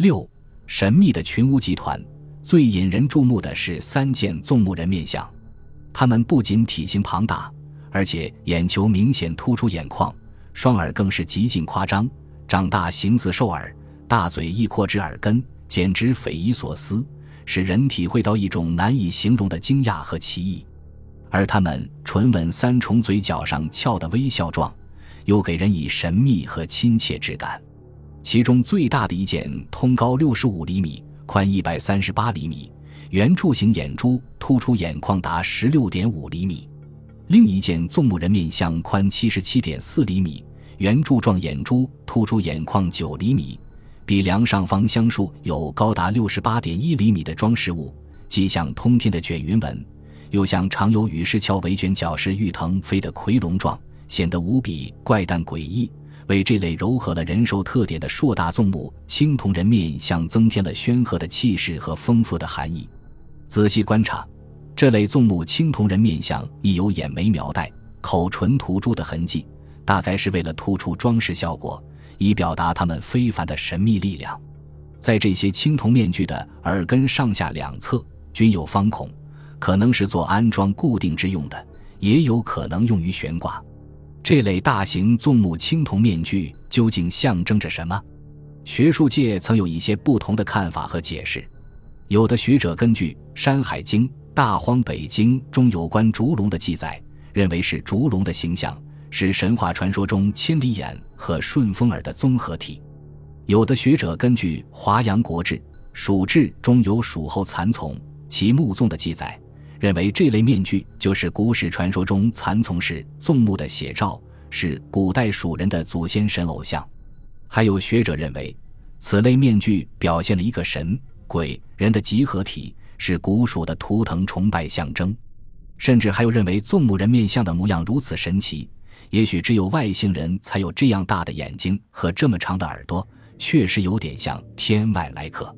六、神秘的群巫集团，最引人注目的是三件纵目人面像，他们不仅体型庞大，而且眼球明显突出眼眶，双耳更是极尽夸张，长大形似兽耳，大嘴亦扩至耳根，简直匪夷所思，使人体会到一种难以形容的惊讶和奇异。而他们唇吻三重嘴角上翘的微笑状，又给人以神秘和亲切之感。其中最大的一件，通高六十五厘米，宽一百三十八厘米，圆柱形眼珠突出眼眶达十六点五厘米；另一件纵目人面像宽七十七点四厘米，圆柱状眼珠突出眼眶九厘米，鼻梁上方镶竖有高达六十八点一厘米的装饰物，既像通天的卷云纹。又像常有羽饰鞘围卷角式玉腾飞的夔龙状，显得无比怪诞诡异，为这类糅合了人兽特点的硕大纵目青铜人面像增添了煊赫的气势和丰富的含义。仔细观察，这类纵目青铜人面像亦有眼眉描带、口唇涂朱的痕迹，大概是为了突出装饰效果，以表达他们非凡的神秘力量。在这些青铜面具的耳根上下两侧均有方孔。可能是做安装固定之用的，也有可能用于悬挂。这类大型纵目青铜面具究竟象征着什么？学术界曾有一些不同的看法和解释。有的学者根据《山海经·大荒北经》中有关烛龙的记载，认为是烛龙的形象，是神话传说中千里眼和顺风耳的综合体。有的学者根据《华阳国志·蜀志》中有蜀后蚕丛其目纵的记载。认为这类面具就是古史传说中蚕丛式纵目的写照，是古代蜀人的祖先神偶像。还有学者认为，此类面具表现了一个神、鬼、人的集合体，是古蜀的图腾崇拜象征。甚至还有认为，纵目人面像的模样如此神奇，也许只有外星人才有这样大的眼睛和这么长的耳朵，确实有点像天外来客。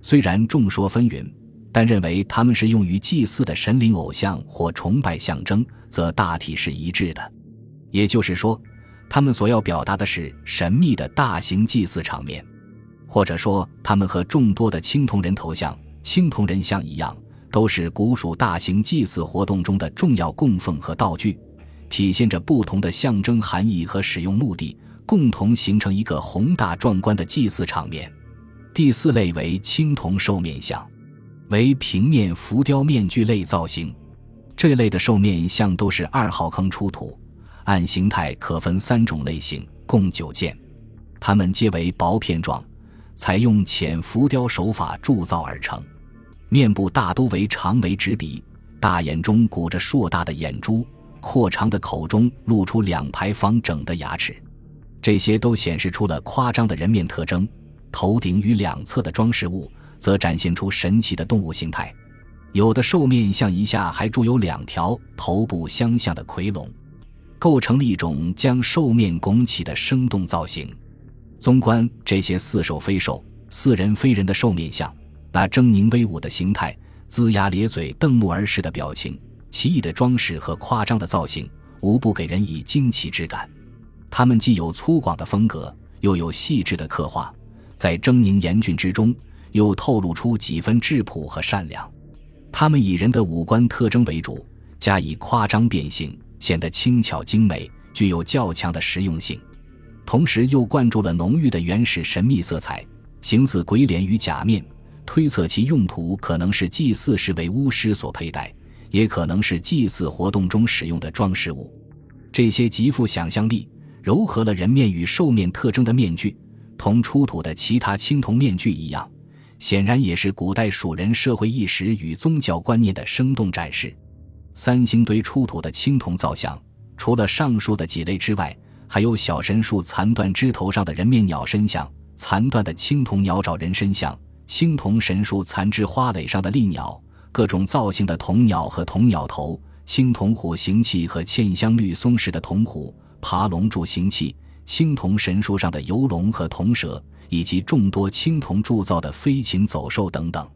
虽然众说纷纭。但认为他们是用于祭祀的神灵偶像或崇拜象征，则大体是一致的。也就是说，他们所要表达的是神秘的大型祭祀场面，或者说，他们和众多的青铜人头像、青铜人像一样，都是古蜀大型祭祀活动中的重要供奉和道具，体现着不同的象征含义和使用目的，共同形成一个宏大壮观的祭祀场面。第四类为青铜兽面像。为平面浮雕面具类造型，这类的兽面像都是二号坑出土，按形态可分三种类型，共九件。它们皆为薄片状，采用浅浮雕手法铸造而成。面部大都为长眉直鼻，大眼中鼓着硕大的眼珠，阔长的口中露出两排方整的牙齿，这些都显示出了夸张的人面特征。头顶与两侧的装饰物。则展现出神奇的动物形态，有的兽面像一下还铸有两条头部相像的夔龙，构成了一种将兽面拱起的生动造型。纵观这些似兽非兽、似人非人的兽面像，那狰狞威武的形态、龇牙咧嘴、瞪目而视的表情、奇异的装饰和夸张的造型，无不给人以惊奇之感。它们既有粗犷的风格，又有细致的刻画，在狰狞严峻之中。又透露出几分质朴和善良，他们以人的五官特征为主，加以夸张变形，显得轻巧精美，具有较强的实用性，同时又灌注了浓郁的原始神秘色彩，形似鬼脸与假面。推测其用途可能是祭祀时为巫师所佩戴，也可能是祭祀活动中使用的装饰物。这些极富想象力、糅合了人面与兽面特征的面具，同出土的其他青铜面具一样。显然也是古代蜀人社会意识与宗教观念的生动展示。三星堆出土的青铜造像，除了上述的几类之外，还有小神树残断枝头上的人面鸟身像、残断的青铜鸟爪人身像、青铜神树残枝花蕾上的立鸟、各种造型的铜鸟和铜鸟头、青铜虎形器和嵌镶绿松石的铜虎、爬龙柱形器、青铜神树上的游龙和铜蛇。以及众多青铜铸造的飞禽走兽等等，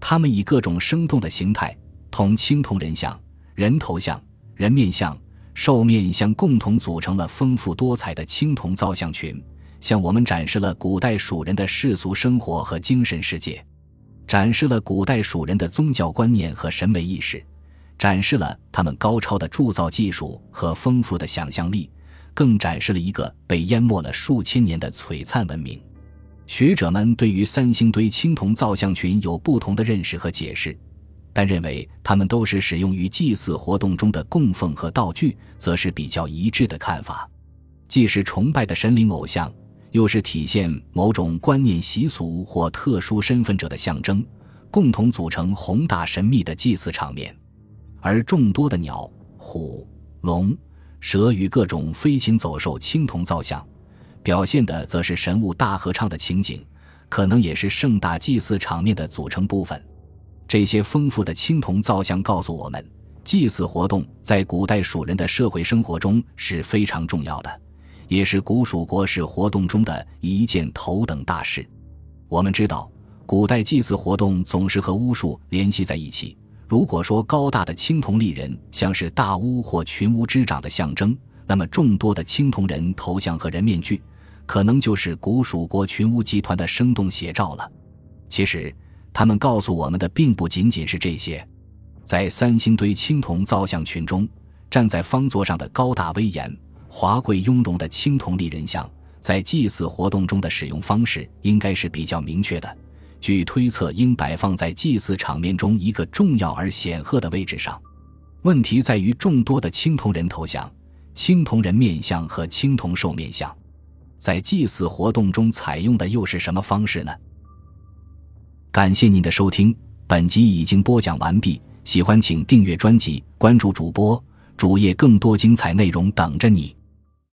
它们以各种生动的形态，同青铜人像、人头像、人面像、兽面像共同组成了丰富多彩的青铜造像群，向我们展示了古代蜀人的世俗生活和精神世界，展示了古代蜀人的宗教观念和审美意识，展示了他们高超的铸造技术和丰富的想象力，更展示了一个被淹没了数千年的璀璨文明。学者们对于三星堆青铜造像群有不同的认识和解释，但认为它们都是使用于祭祀活动中的供奉和道具，则是比较一致的看法。既是崇拜的神灵偶像。又是体现某种观念习俗或特殊身份者的象征，共同组成宏大神秘的祭祀场面。而众多的鸟、虎、龙、蛇与各种飞禽走兽青铜造像，表现的则是神物大合唱的情景，可能也是盛大祭祀场面的组成部分。这些丰富的青铜造像告诉我们，祭祀活动在古代蜀人的社会生活中是非常重要的。也是古蜀国事活动中的一件头等大事。我们知道，古代祭祀活动总是和巫术联系在一起。如果说高大的青铜立人像是大巫或群巫之长的象征，那么众多的青铜人头像和人面具，可能就是古蜀国群巫集团的生动写照了。其实，他们告诉我们的并不仅仅是这些。在三星堆青铜造像群中，站在方座上的高大威严。华贵雍容的青铜立人像，在祭祀活动中的使用方式应该是比较明确的。据推测，应摆放在祭祀场面中一个重要而显赫的位置上。问题在于众多的青铜人头像、青铜人面像和青铜兽面像，在祭祀活动中采用的又是什么方式呢？感谢您的收听，本集已经播讲完毕。喜欢请订阅专辑，关注主播主页，更多精彩内容等着你。